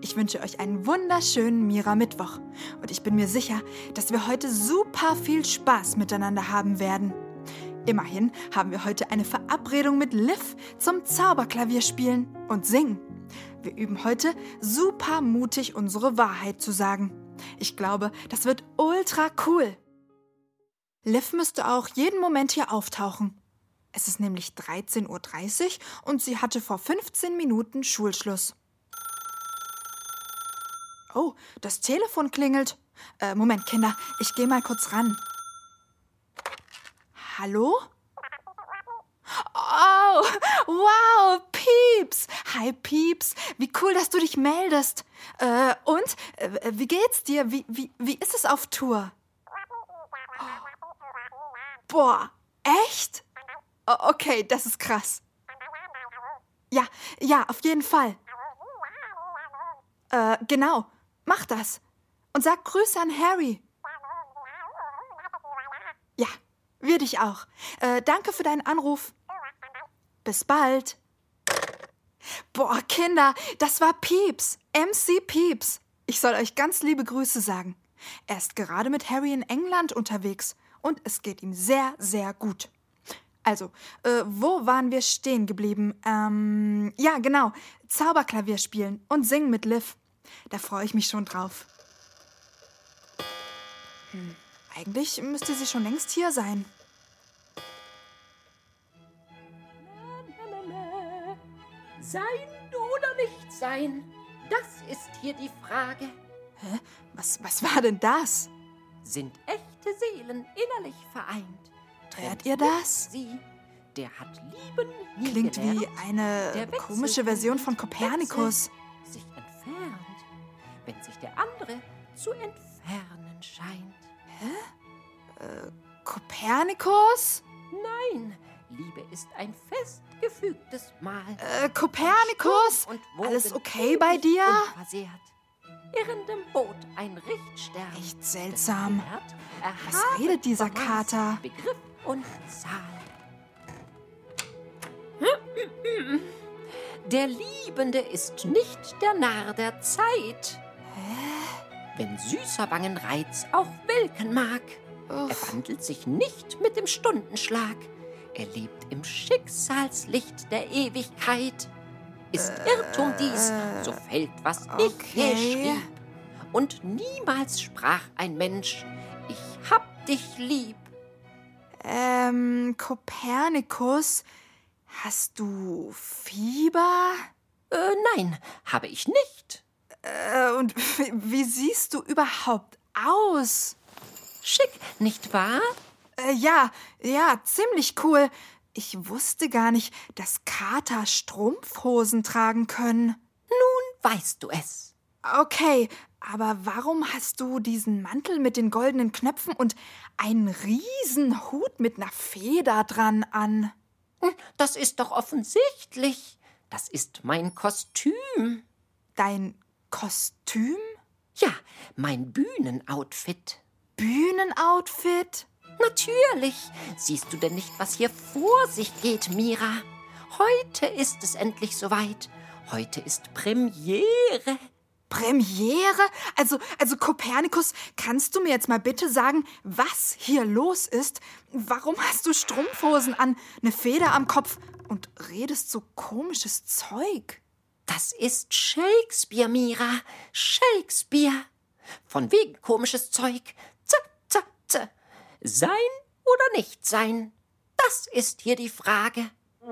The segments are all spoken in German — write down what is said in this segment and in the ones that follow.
Ich wünsche euch einen wunderschönen Mira-Mittwoch und ich bin mir sicher, dass wir heute super viel Spaß miteinander haben werden. Immerhin haben wir heute eine Verabredung mit Liv zum Zauberklavier spielen und singen. Wir üben heute super mutig unsere Wahrheit zu sagen. Ich glaube, das wird ultra cool. Liv müsste auch jeden Moment hier auftauchen. Es ist nämlich 13.30 Uhr und sie hatte vor 15 Minuten Schulschluss. Oh, das Telefon klingelt. Äh, Moment, Kinder, ich gehe mal kurz ran. Hallo? Oh, wow, Pieps. Hi, Pieps. Wie cool, dass du dich meldest. Äh, und, äh, wie geht's dir? Wie, wie, wie ist es auf Tour? Boah, echt? Okay, das ist krass. Ja, ja, auf jeden Fall. Äh, genau. Mach das. Und sag Grüße an Harry. Ja, wir dich auch. Äh, danke für deinen Anruf. Bis bald. Boah, Kinder, das war Pieps. MC Pieps. Ich soll euch ganz liebe Grüße sagen. Er ist gerade mit Harry in England unterwegs und es geht ihm sehr, sehr gut. Also, äh, wo waren wir stehen geblieben? Ähm, ja, genau. Zauberklavier spielen und singen mit Liv. Da freue ich mich schon drauf. Hm, eigentlich müsste sie schon längst hier sein. Sein oder nicht sein? Das ist hier die Frage. Hä? Was, was war denn das? Sind echte Seelen innerlich vereint? Hört ihr das? Sie, der hat lieben nie Klingt gelernt, wie eine komische Version von Kopernikus. Wenn sich der andere zu entfernen scheint. Kopernikus? Nein, Liebe ist ein festgefügtes Mahl. Äh, Kopernikus? Und Alles okay bei dir? Unversehrt. Irrendem Boot ein Richtstern. Echt seltsam. Was redet dieser Kater? Begriff und Zahl. Der Liebende ist nicht der Narr der Zeit. Wenn süßer Wangenreiz auch welken mag, er Uff. wandelt sich nicht mit dem Stundenschlag. Er lebt im Schicksalslicht der Ewigkeit. Ist Irrtum dies, so fällt, was ich okay. hier schrieb. Und niemals sprach ein Mensch, ich hab dich lieb. Ähm, Kopernikus, hast du Fieber? Äh, nein, habe ich nicht. Äh, und wie, wie siehst du überhaupt aus? Schick, nicht wahr? Äh, ja, ja, ziemlich cool. Ich wusste gar nicht, dass Kater Strumpfhosen tragen können. Nun weißt du es. Okay, aber warum hast du diesen Mantel mit den goldenen Knöpfen und einen riesen Hut mit einer Feder dran an? Hm, Das ist doch offensichtlich. Das ist mein Kostüm. Dein Kostüm? Ja, mein Bühnenoutfit. Bühnenoutfit? Natürlich. Siehst du denn nicht, was hier vor sich geht, Mira? Heute ist es endlich soweit. Heute ist Premiere. Premiere? Also, also Kopernikus, kannst du mir jetzt mal bitte sagen, was hier los ist? Warum hast du Strumpfhosen an, eine Feder am Kopf und redest so komisches Zeug? Das ist Shakespeare, Mira. Shakespeare. Von wegen komisches Zeug. Z, z, z. Sein oder nicht sein? Das ist hier die Frage.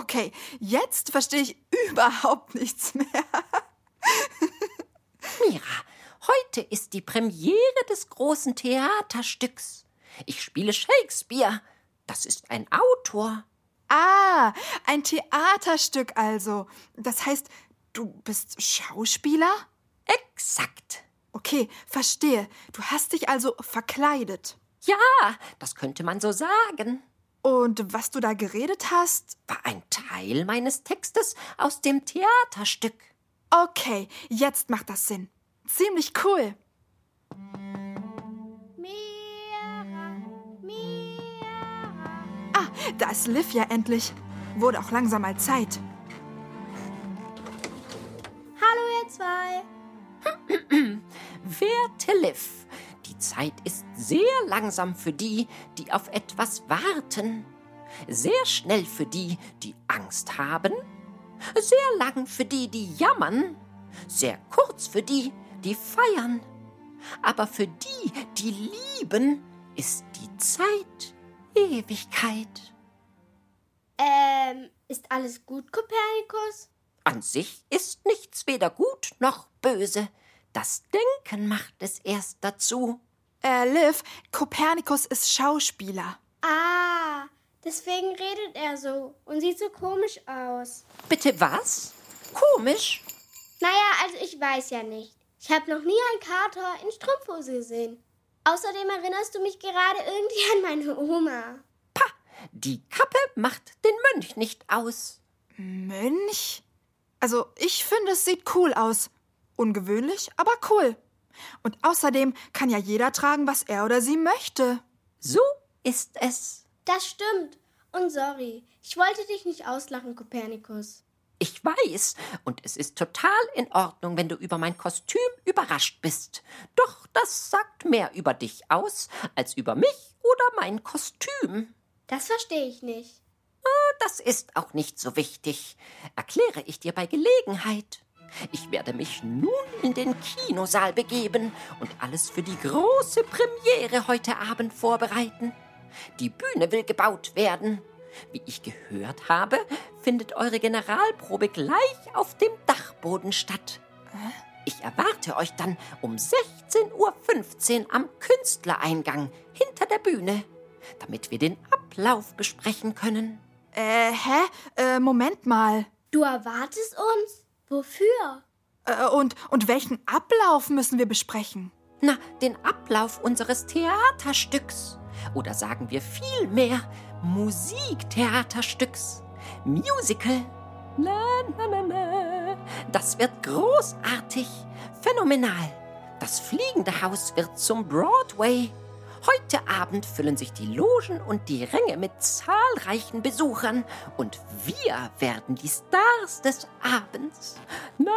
Okay, jetzt verstehe ich überhaupt nichts mehr. Mira, heute ist die Premiere des großen Theaterstücks. Ich spiele Shakespeare. Das ist ein Autor. Ah, ein Theaterstück also. Das heißt, du bist Schauspieler? Exakt. Okay, verstehe. Du hast dich also verkleidet. Ja, das könnte man so sagen. Und was du da geredet hast? War ein Teil meines Textes aus dem Theaterstück. Okay, jetzt macht das Sinn. Ziemlich cool. Mira, da ist Liv ja endlich. Wurde auch langsam mal Zeit. Hallo ihr zwei. Werte Liv, die Zeit ist sehr langsam für die, die auf etwas warten. Sehr schnell für die, die Angst haben. Sehr lang für die, die jammern. Sehr kurz für die, die feiern. Aber für die, die lieben, ist die Zeit Ewigkeit. Ähm, ist alles gut, Kopernikus? An sich ist nichts weder gut noch böse. Das Denken macht es erst dazu. Äh, Liv, Kopernikus ist Schauspieler. Ah, deswegen redet er so und sieht so komisch aus. Bitte was? Komisch? Naja, also ich weiß ja nicht. Ich habe noch nie einen Kater in Strumpfhose gesehen. Außerdem erinnerst du mich gerade irgendwie an meine Oma. Pah, die Kappe macht den Mönch nicht aus. Mönch? Also, ich finde, es sieht cool aus. Ungewöhnlich, aber cool. Und außerdem kann ja jeder tragen, was er oder sie möchte. So ist es. Das stimmt. Und sorry, ich wollte dich nicht auslachen, Kopernikus. Ich weiß, und es ist total in Ordnung, wenn du über mein Kostüm überrascht bist. Doch das sagt mehr über dich aus, als über mich oder mein Kostüm. Das verstehe ich nicht. Das ist auch nicht so wichtig. Erkläre ich dir bei Gelegenheit. Ich werde mich nun in den Kinosaal begeben und alles für die große Premiere heute Abend vorbereiten. Die Bühne will gebaut werden. Wie ich gehört habe, findet eure Generalprobe gleich auf dem Dachboden statt. Ich erwarte euch dann um 16.15 Uhr am Künstlereingang hinter der Bühne, damit wir den Ablauf besprechen können. Äh, hä? Äh, Moment mal. Du erwartest uns? Wofür? Äh, und, und welchen Ablauf müssen wir besprechen? Na, den Ablauf unseres Theaterstücks. Oder sagen wir vielmehr Musiktheaterstücks. Musical. Na, na, na, na. Das wird großartig, phänomenal. Das fliegende Haus wird zum Broadway. Heute Abend füllen sich die Logen und die Ränge mit zahlreichen Besuchern und wir werden die Stars des Abends. Na,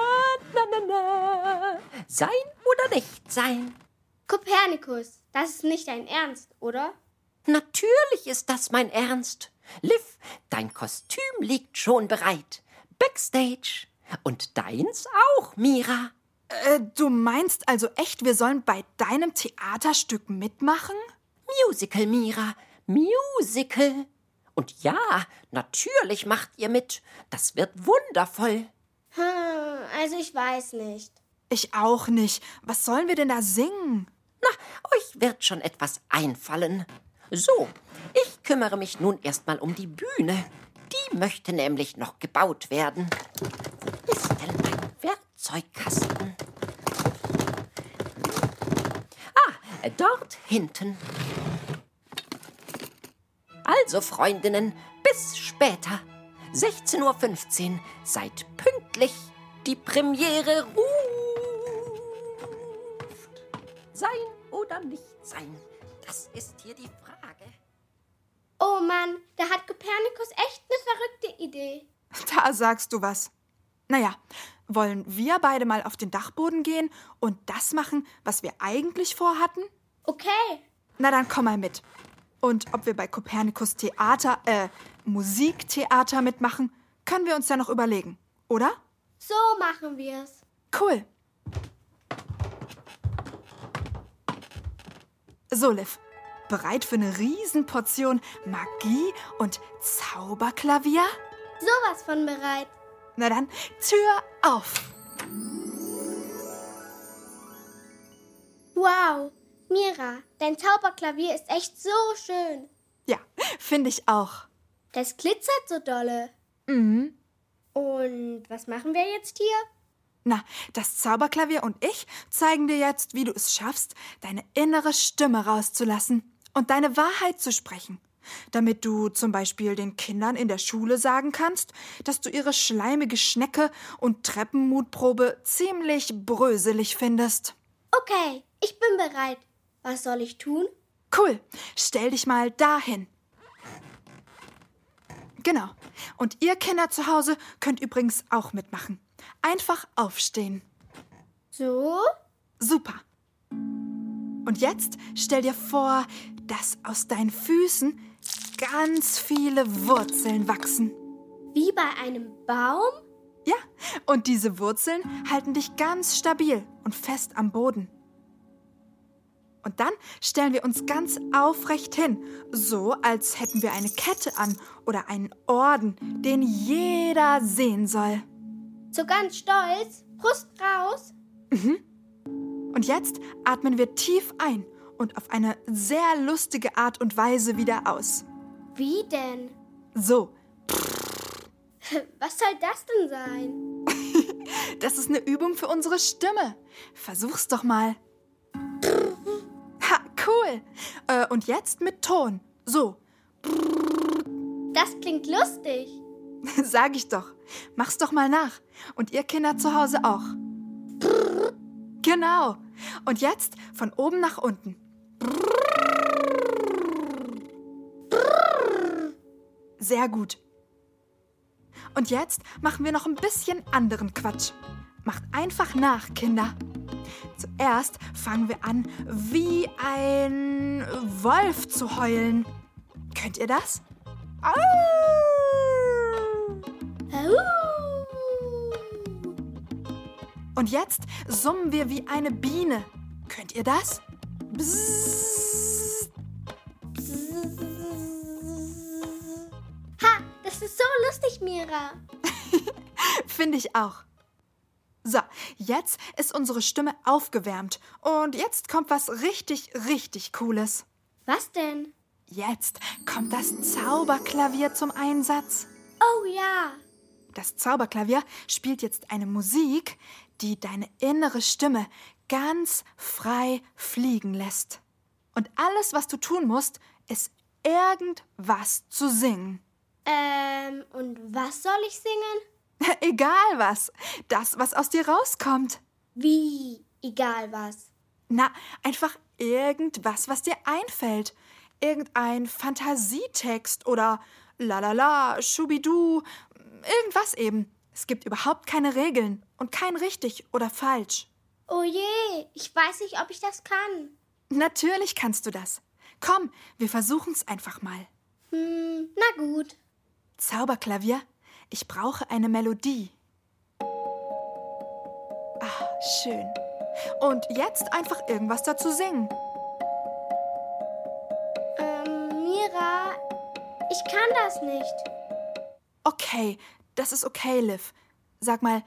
na, na, na. Sein oder nicht sein? Kopernikus, das ist nicht dein Ernst, oder? Natürlich ist das mein Ernst. Liv, dein Kostüm liegt schon bereit. Backstage. Und deins auch, Mira. Äh, du meinst also echt, wir sollen bei deinem Theaterstück mitmachen? Musical, Mira. Musical. Und ja, natürlich macht ihr mit. Das wird wundervoll. Hm, also ich weiß nicht. Ich auch nicht. Was sollen wir denn da singen? Na, euch wird schon etwas einfallen. So, ich kümmere mich nun erstmal um die Bühne. Die möchte nämlich noch gebaut werden. Wo ist denn mein Werkzeugkasten? Ah, dort hinten. Also, Freundinnen, bis später. 16.15 Uhr. Seid pünktlich. Die Premiere ruft. Sein oder nicht sein? Das ist hier die Frage. Oh Mann, da hat Kopernikus echt eine verrückte Idee. Da sagst du was. Naja, wollen wir beide mal auf den Dachboden gehen und das machen, was wir eigentlich vorhatten? Okay, Na dann komm mal mit. Und ob wir bei Kopernikus Theater, äh, Musiktheater mitmachen, können wir uns ja noch überlegen, oder? so machen wir's. Cool. So, Liv, bereit für eine Riesenportion Magie und Zauberklavier? Sowas von bereit. Na dann, Tür auf. Wow, Mira, dein Zauberklavier ist echt so schön. Ja, finde ich auch. Das glitzert so dolle. Mhm. Und was machen wir jetzt hier? Na, das Zauberklavier und ich zeigen dir jetzt, wie du es schaffst, deine innere Stimme rauszulassen und deine Wahrheit zu sprechen. Damit du zum Beispiel den Kindern in der Schule sagen kannst, dass du ihre schleimige Schnecke und Treppenmutprobe ziemlich bröselig findest. Okay, ich bin bereit. Was soll ich tun? Cool, stell dich mal dahin. Genau. Und ihr Kinder zu Hause könnt übrigens auch mitmachen. Einfach aufstehen. So? Super. Und jetzt stell dir vor, dass aus deinen Füßen ganz viele Wurzeln wachsen. Wie bei einem Baum? Ja, und diese Wurzeln halten dich ganz stabil und fest am Boden. Und dann stellen wir uns ganz aufrecht hin, so als hätten wir eine Kette an oder einen Orden, den jeder sehen soll. So ganz stolz? Brust raus? Und jetzt atmen wir tief ein und auf eine sehr lustige Art und Weise wieder aus. Wie denn? So, Was soll das denn sein? das ist eine Übung für unsere Stimme. Versuch's doch mal. Ha, cool. Äh, und jetzt mit Ton. So, Das klingt lustig. sag ich doch. Mach's doch mal nach. Und ihr Kinder zu Hause auch. Genau. Und jetzt von oben nach unten. Sehr gut. Und jetzt machen wir noch ein bisschen anderen Quatsch. Macht einfach nach, Kinder. Zuerst fangen wir an, wie ein Wolf zu heulen. Könnt ihr das? Au! Und jetzt summen wir wie eine Biene. Könnt ihr das? Bzzzt. Ha, das ist so lustig, Mira. Finde ich auch. So, jetzt ist unsere Stimme aufgewärmt. Und jetzt kommt was richtig, richtig Cooles. Was denn? Jetzt kommt das Zauberklavier zum Einsatz. Oh ja. Das Zauberklavier spielt jetzt eine Musik, die deine innere Stimme ganz frei fliegen lässt. Und alles, was du tun musst, ist irgendwas zu singen. Ähm, und was soll ich singen? Egal was. Das, was aus dir rauskommt. Wie? Egal was. Na, einfach irgendwas, was dir einfällt. Irgendein Fantasietext oder lalala, schubidu, irgendwas eben. Es gibt überhaupt keine Regeln und kein richtig oder falsch. Oh je, ich weiß nicht, ob ich das kann. Natürlich kannst du das. Komm, wir versuchen's einfach mal. Hm, na gut. Zauberklavier, ich brauche eine Melodie. Ah, schön. Und jetzt einfach irgendwas dazu singen. Ich kann das nicht. Okay, das ist okay, Liv. Sag mal,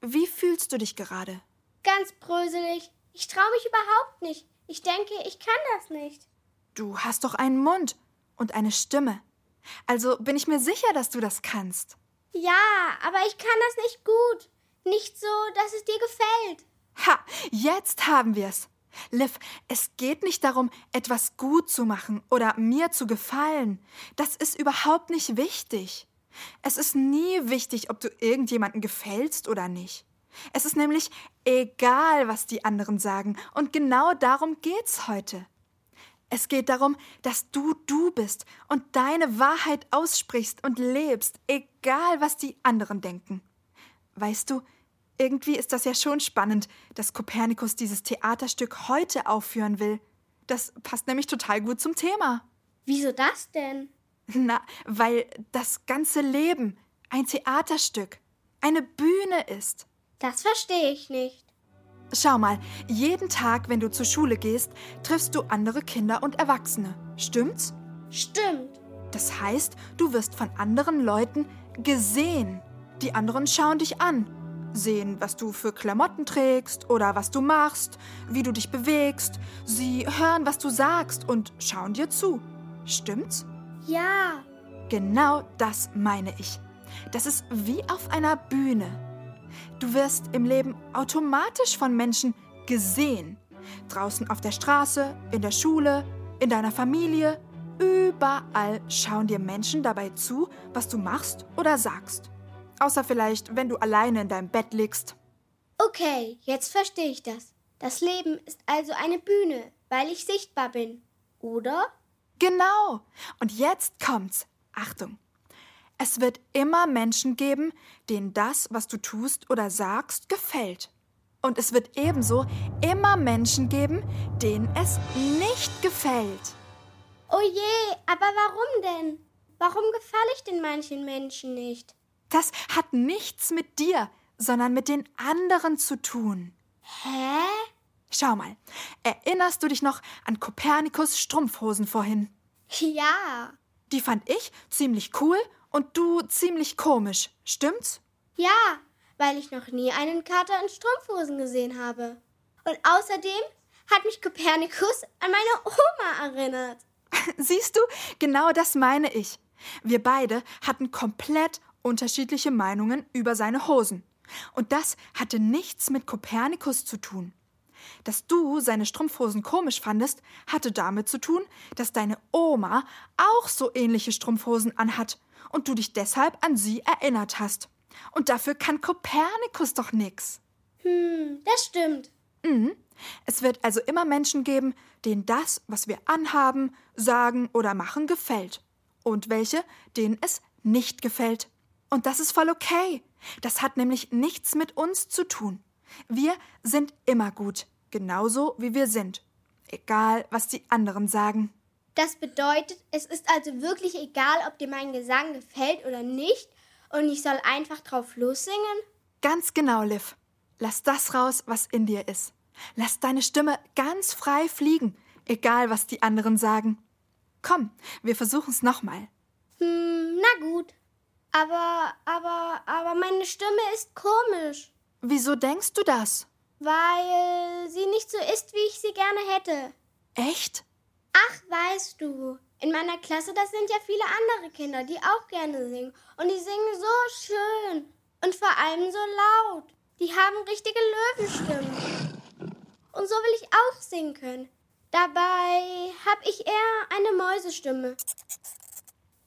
wie fühlst du dich gerade? Ganz bröselig. Ich traue mich überhaupt nicht. Ich denke, ich kann das nicht. Du hast doch einen Mund und eine Stimme. Also bin ich mir sicher, dass du das kannst. Ja, aber ich kann das nicht gut. Nicht so, dass es dir gefällt. Ha, jetzt haben wir's. Liv, es geht nicht darum, etwas gut zu machen oder mir zu gefallen. Das ist überhaupt nicht wichtig. Es ist nie wichtig, ob du irgendjemanden gefällst oder nicht. Es ist nämlich egal, was die anderen sagen, und genau darum geht's heute. Es geht darum, dass du du bist und deine Wahrheit aussprichst und lebst, egal was die anderen denken. Weißt du, irgendwie ist das ja schon spannend, dass Kopernikus dieses Theaterstück heute aufführen will. Das passt nämlich total gut zum Thema. Wieso das denn? Na, weil das ganze Leben ein Theaterstück, eine Bühne ist. Das verstehe ich nicht. Schau mal, jeden Tag, wenn du zur Schule gehst, triffst du andere Kinder und Erwachsene. Stimmt's? Stimmt. Das heißt, du wirst von anderen Leuten gesehen. Die anderen schauen dich an, sehen, was du für Klamotten trägst oder was du machst, wie du dich bewegst. Sie hören, was du sagst und schauen dir zu. Stimmt's? Ja. Genau das meine ich. Das ist wie auf einer Bühne. Du wirst im Leben automatisch von Menschen gesehen. Draußen auf der Straße, in der Schule, in deiner Familie. Überall schauen dir Menschen dabei zu, was du machst oder sagst. Außer vielleicht, wenn du alleine in deinem Bett liegst. Okay, jetzt verstehe ich das. Das Leben ist also eine Bühne, weil ich sichtbar bin. Oder? Genau. Und jetzt kommt's. Achtung. Es wird immer Menschen geben, denen das, was du tust oder sagst, gefällt. Und es wird ebenso immer Menschen geben, denen es nicht gefällt. Oh je, aber warum denn? Warum gefalle ich den manchen Menschen nicht? Das hat nichts mit dir, sondern mit den anderen zu tun. Hä? Schau mal, erinnerst du dich noch an Kopernikus Strumpfhosen vorhin? Ja. Die fand ich ziemlich cool und du ziemlich komisch, stimmt's? Ja, weil ich noch nie einen Kater in Strumpfhosen gesehen habe. Und außerdem hat mich Kopernikus an meine Oma erinnert. Siehst du, genau das meine ich. Wir beide hatten komplett unterschiedliche Meinungen über seine Hosen. Und das hatte nichts mit Kopernikus zu tun. Dass du seine Strumpfhosen komisch fandest, hatte damit zu tun, dass deine Oma auch so ähnliche Strumpfhosen anhat und du dich deshalb an sie erinnert hast. Und dafür kann Kopernikus doch nix. Hm, das stimmt. Mhm. Es wird also immer Menschen geben, denen das, was wir anhaben, sagen oder machen, gefällt. Und welche, denen es nicht gefällt. Und das ist voll okay. Das hat nämlich nichts mit uns zu tun. Wir sind immer gut, genauso wie wir sind. Egal, was die anderen sagen. Das bedeutet, es ist also wirklich egal, ob dir mein Gesang gefällt oder nicht, und ich soll einfach drauf lossingen? Ganz genau, Liv. Lass das raus, was in dir ist. Lass deine Stimme ganz frei fliegen, egal was die anderen sagen. Komm, wir versuchen's nochmal. Aber, aber, aber meine Stimme ist komisch. Wieso denkst du das? Weil sie nicht so ist, wie ich sie gerne hätte. Echt? Ach, weißt du, in meiner Klasse, das sind ja viele andere Kinder, die auch gerne singen. Und die singen so schön. Und vor allem so laut. Die haben richtige Löwenstimmen. Und so will ich auch singen können. Dabei habe ich eher eine Mäusestimme.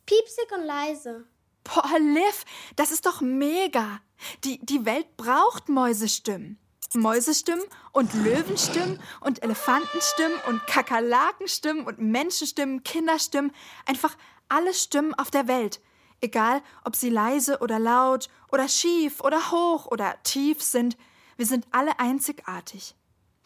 Piepsig und leise. Boah, Liv, das ist doch mega. Die, die Welt braucht Mäusestimmen. Mäusestimmen und Löwenstimmen und Elefantenstimmen und Kakerlakenstimmen und Menschenstimmen, Kinderstimmen, einfach alle Stimmen auf der Welt. Egal, ob sie leise oder laut oder schief oder hoch oder tief sind, wir sind alle einzigartig.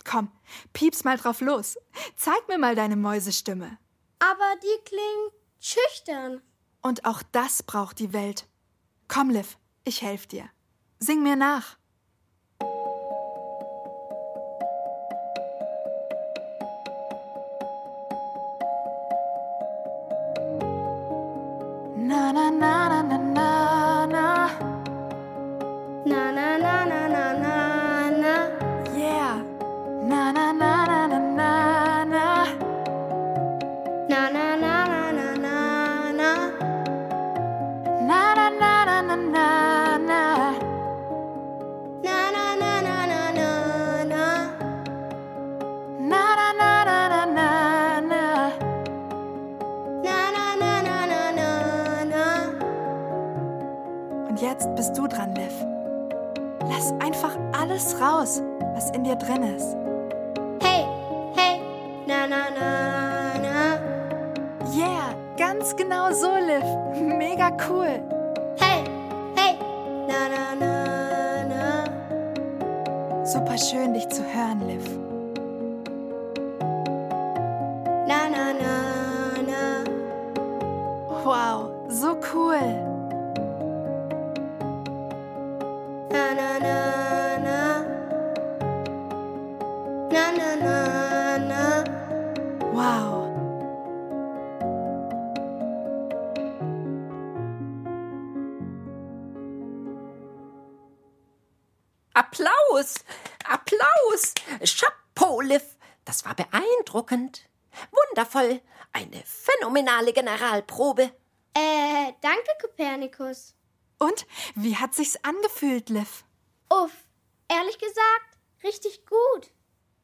Komm, pieps mal drauf los. Zeig mir mal deine Mäusestimme. Aber die klingt schüchtern. Und auch das braucht die Welt. Komm, Liv, ich helf dir. Sing mir nach. Raus, was in dir drin ist. Hey, hey. Na na na na. Yeah, ganz genau so, Liv. Mega cool. Applaus! Applaus! Chapeau, Liv! Das war beeindruckend. Wundervoll. Eine phänomenale Generalprobe. Äh, danke, Kopernikus. Und wie hat sich's angefühlt, Liv? Uff, ehrlich gesagt, richtig gut.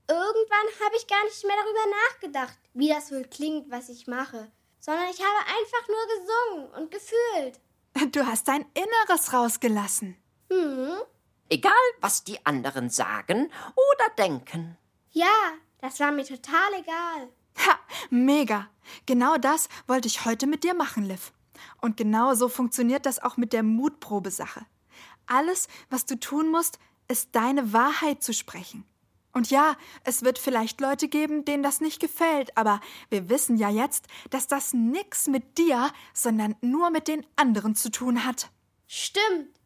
Irgendwann habe ich gar nicht mehr darüber nachgedacht, wie das wohl klingt, was ich mache, sondern ich habe einfach nur gesungen und gefühlt. Du hast dein Inneres rausgelassen. Hm? Egal, was die anderen sagen oder denken. Ja, das war mir total egal. Ha, mega. Genau das wollte ich heute mit dir machen, Liv. Und genau so funktioniert das auch mit der Mutprobe-Sache. Alles, was du tun musst, ist deine Wahrheit zu sprechen. Und ja, es wird vielleicht Leute geben, denen das nicht gefällt, aber wir wissen ja jetzt, dass das nix mit dir, sondern nur mit den anderen zu tun hat. Stimmt.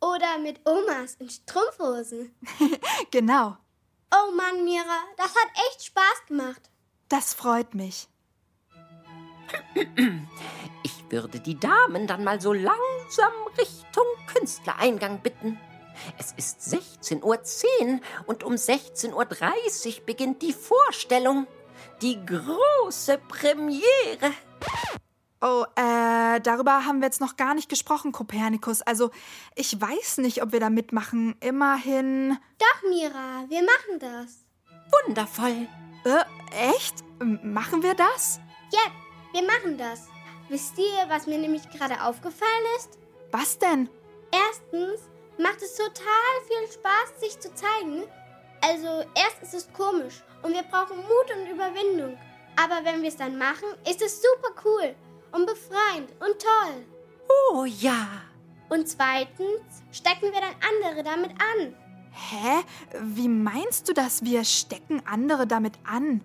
Oder mit Omas in Strumpfhosen. Genau, Oh Mann, Mira, das hat echt Spaß gemacht. das freut mich. Ich würde die Damen dann mal so langsam Richtung Künstlereingang bitten. Es ist 16.10 Uhr und um 16.30 Uhr beginnt die Vorstellung. Die große Premiere. Oh, äh, darüber haben wir jetzt noch gar nicht gesprochen, Kopernikus. Also, ich weiß nicht, ob wir da mitmachen. Immerhin. Doch, Mira, wir machen das. Wundervoll. Äh, echt? M- Machen wir das? Ja, wir machen das. Wisst ihr, was mir nämlich gerade aufgefallen ist? Was denn? Erstens macht es total viel Spaß, sich zu zeigen. Also, erst ist es komisch und wir brauchen Mut und Überwindung. Aber wenn wir es dann machen, ist es super cool und befreiend und toll. Oh ja. Und zweitens stecken wir dann andere damit an. Hä? Wie meinst du das? Wir stecken andere damit an?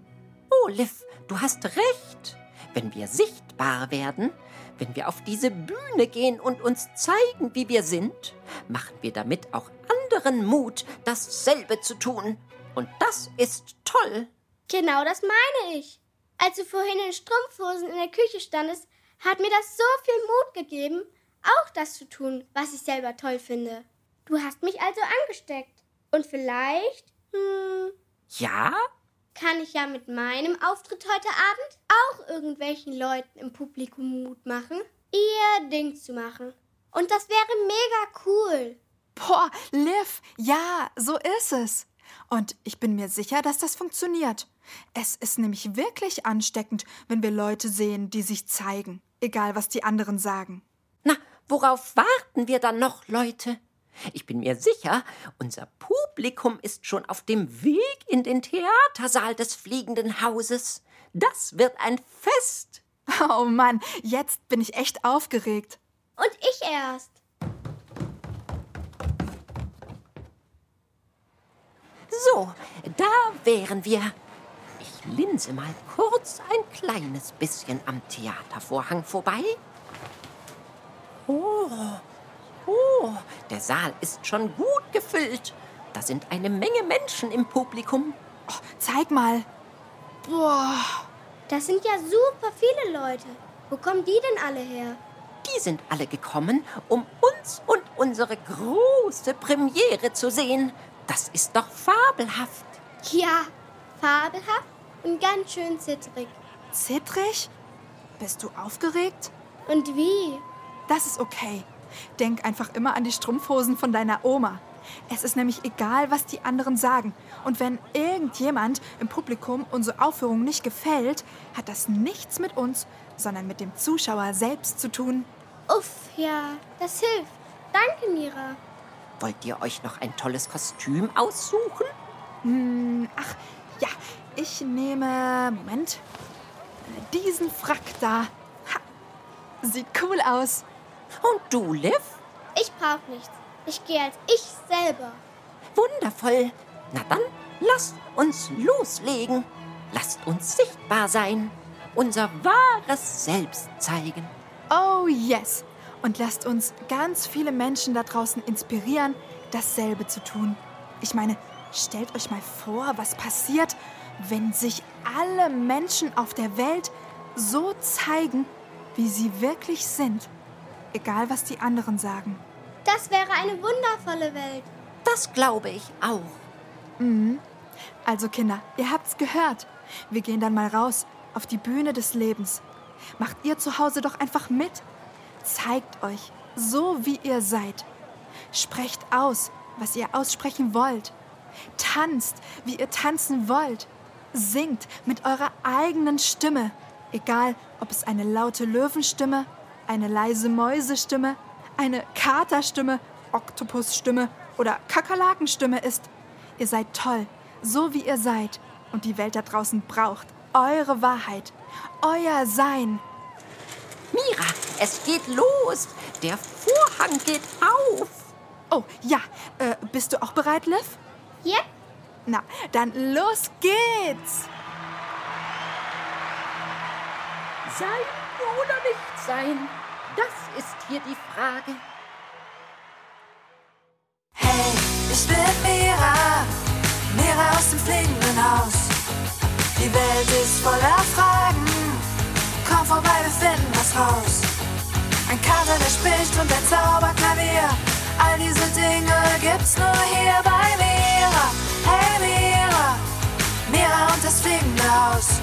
Oh, Liv, du hast recht. Wenn wir sichtbar werden, wenn wir auf diese Bühne gehen und uns zeigen, wie wir sind, machen wir damit auch anderen Mut, dasselbe zu tun. Und das ist toll. Genau das meine ich. Als du vorhin in Strumpfhosen in der Küche standest, hat mir das so viel Mut gegeben, auch das zu tun, was ich selber toll finde. Du hast mich also angesteckt. Und vielleicht, hm, Ja? kann ich ja mit meinem Auftritt heute Abend auch irgendwelchen Leuten im Publikum Mut machen, ihr Ding zu machen. Und das wäre mega cool. Boah, Liv, ja, so ist es. Und ich bin mir sicher, dass das funktioniert. Es ist nämlich wirklich ansteckend, wenn wir Leute sehen, die sich zeigen, egal was die anderen sagen. Na, worauf warten wir dann noch, Leute? Ich bin mir sicher, unser Publikum ist schon auf dem Weg in den Theatersaal des fliegenden Hauses. Das wird ein Fest. Oh Mann, jetzt bin ich echt aufgeregt. Und ich erst. So, da wären wir. Ich linse mal kurz ein kleines bisschen am Theatervorhang vorbei. Oh, oh, der Saal ist schon gut gefüllt. Da sind eine Menge Menschen im Publikum. Oh, zeig mal. Boah, Das sind ja super viele Leute. Wo kommen die denn alle her? Die sind alle gekommen, um uns und unsere große Premiere zu sehen. Das ist doch fabelhaft. Ja, fabelhaft und ganz schön zittrig. zittrig? Bist du aufgeregt? Und wie? Das ist okay. Denk einfach immer an die Strumpfhosen von deiner Oma. Es ist nämlich egal, was die anderen sagen. Und wenn irgendjemand im Publikum unsere Aufführung nicht gefällt, hat das nichts mit uns, sondern mit dem Zuschauer selbst zu tun. Uff, ja, das hilft. Danke, Mira. Wollt ihr euch noch ein tolles Kostüm aussuchen? Ach, ja, ich nehme. Moment. Diesen Frack da. Ha, sieht cool aus. Und du, Liv? Ich brauch nichts. Ich gehe als ich selber. Wundervoll. Na dann, lasst uns loslegen. Lasst uns sichtbar sein. Unser wahres Selbst zeigen. Oh yes! Und lasst uns ganz viele Menschen da draußen inspirieren, dasselbe zu tun. Ich meine, stellt euch mal vor, was passiert, wenn sich alle Menschen auf der Welt so zeigen, wie sie wirklich sind. Egal, was die anderen sagen. Das wäre eine wundervolle Welt. Das glaube ich auch. Also Kinder, ihr habt's gehört. Wir gehen dann mal raus auf die Bühne des Lebens. Macht ihr zu Hause doch einfach mit. Zeigt euch, so wie ihr seid. Sprecht aus, was ihr aussprechen wollt. Tanzt, wie ihr tanzen wollt. Singt mit eurer eigenen Stimme, egal ob es eine laute Löwenstimme, eine leise Mäusestimme, eine Katerstimme, Oktopusstimme oder Kakerlakenstimme ist. Ihr seid toll, so wie ihr seid. Und die Welt da draußen braucht eure Wahrheit, euer Sein. Mira, es geht los. Der Vorhang geht auf. Oh, ja. Äh, bist du auch bereit, Liv? Yep. Na, dann los geht's. Sein oder nicht sein? Das ist hier die Frage. Hey, ich bin Mira, Mira aus dem fliegenden Haus. Die Welt ist voller Fragen, komm vorbei, wir finden was raus. Ein Kater, der spricht und der Zauberklavier, all diese Dinge gibt's nur hier bei Mira. Hey Mira, Mira und das fliegende Haus.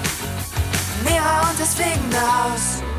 Mira und das fliegende Haus.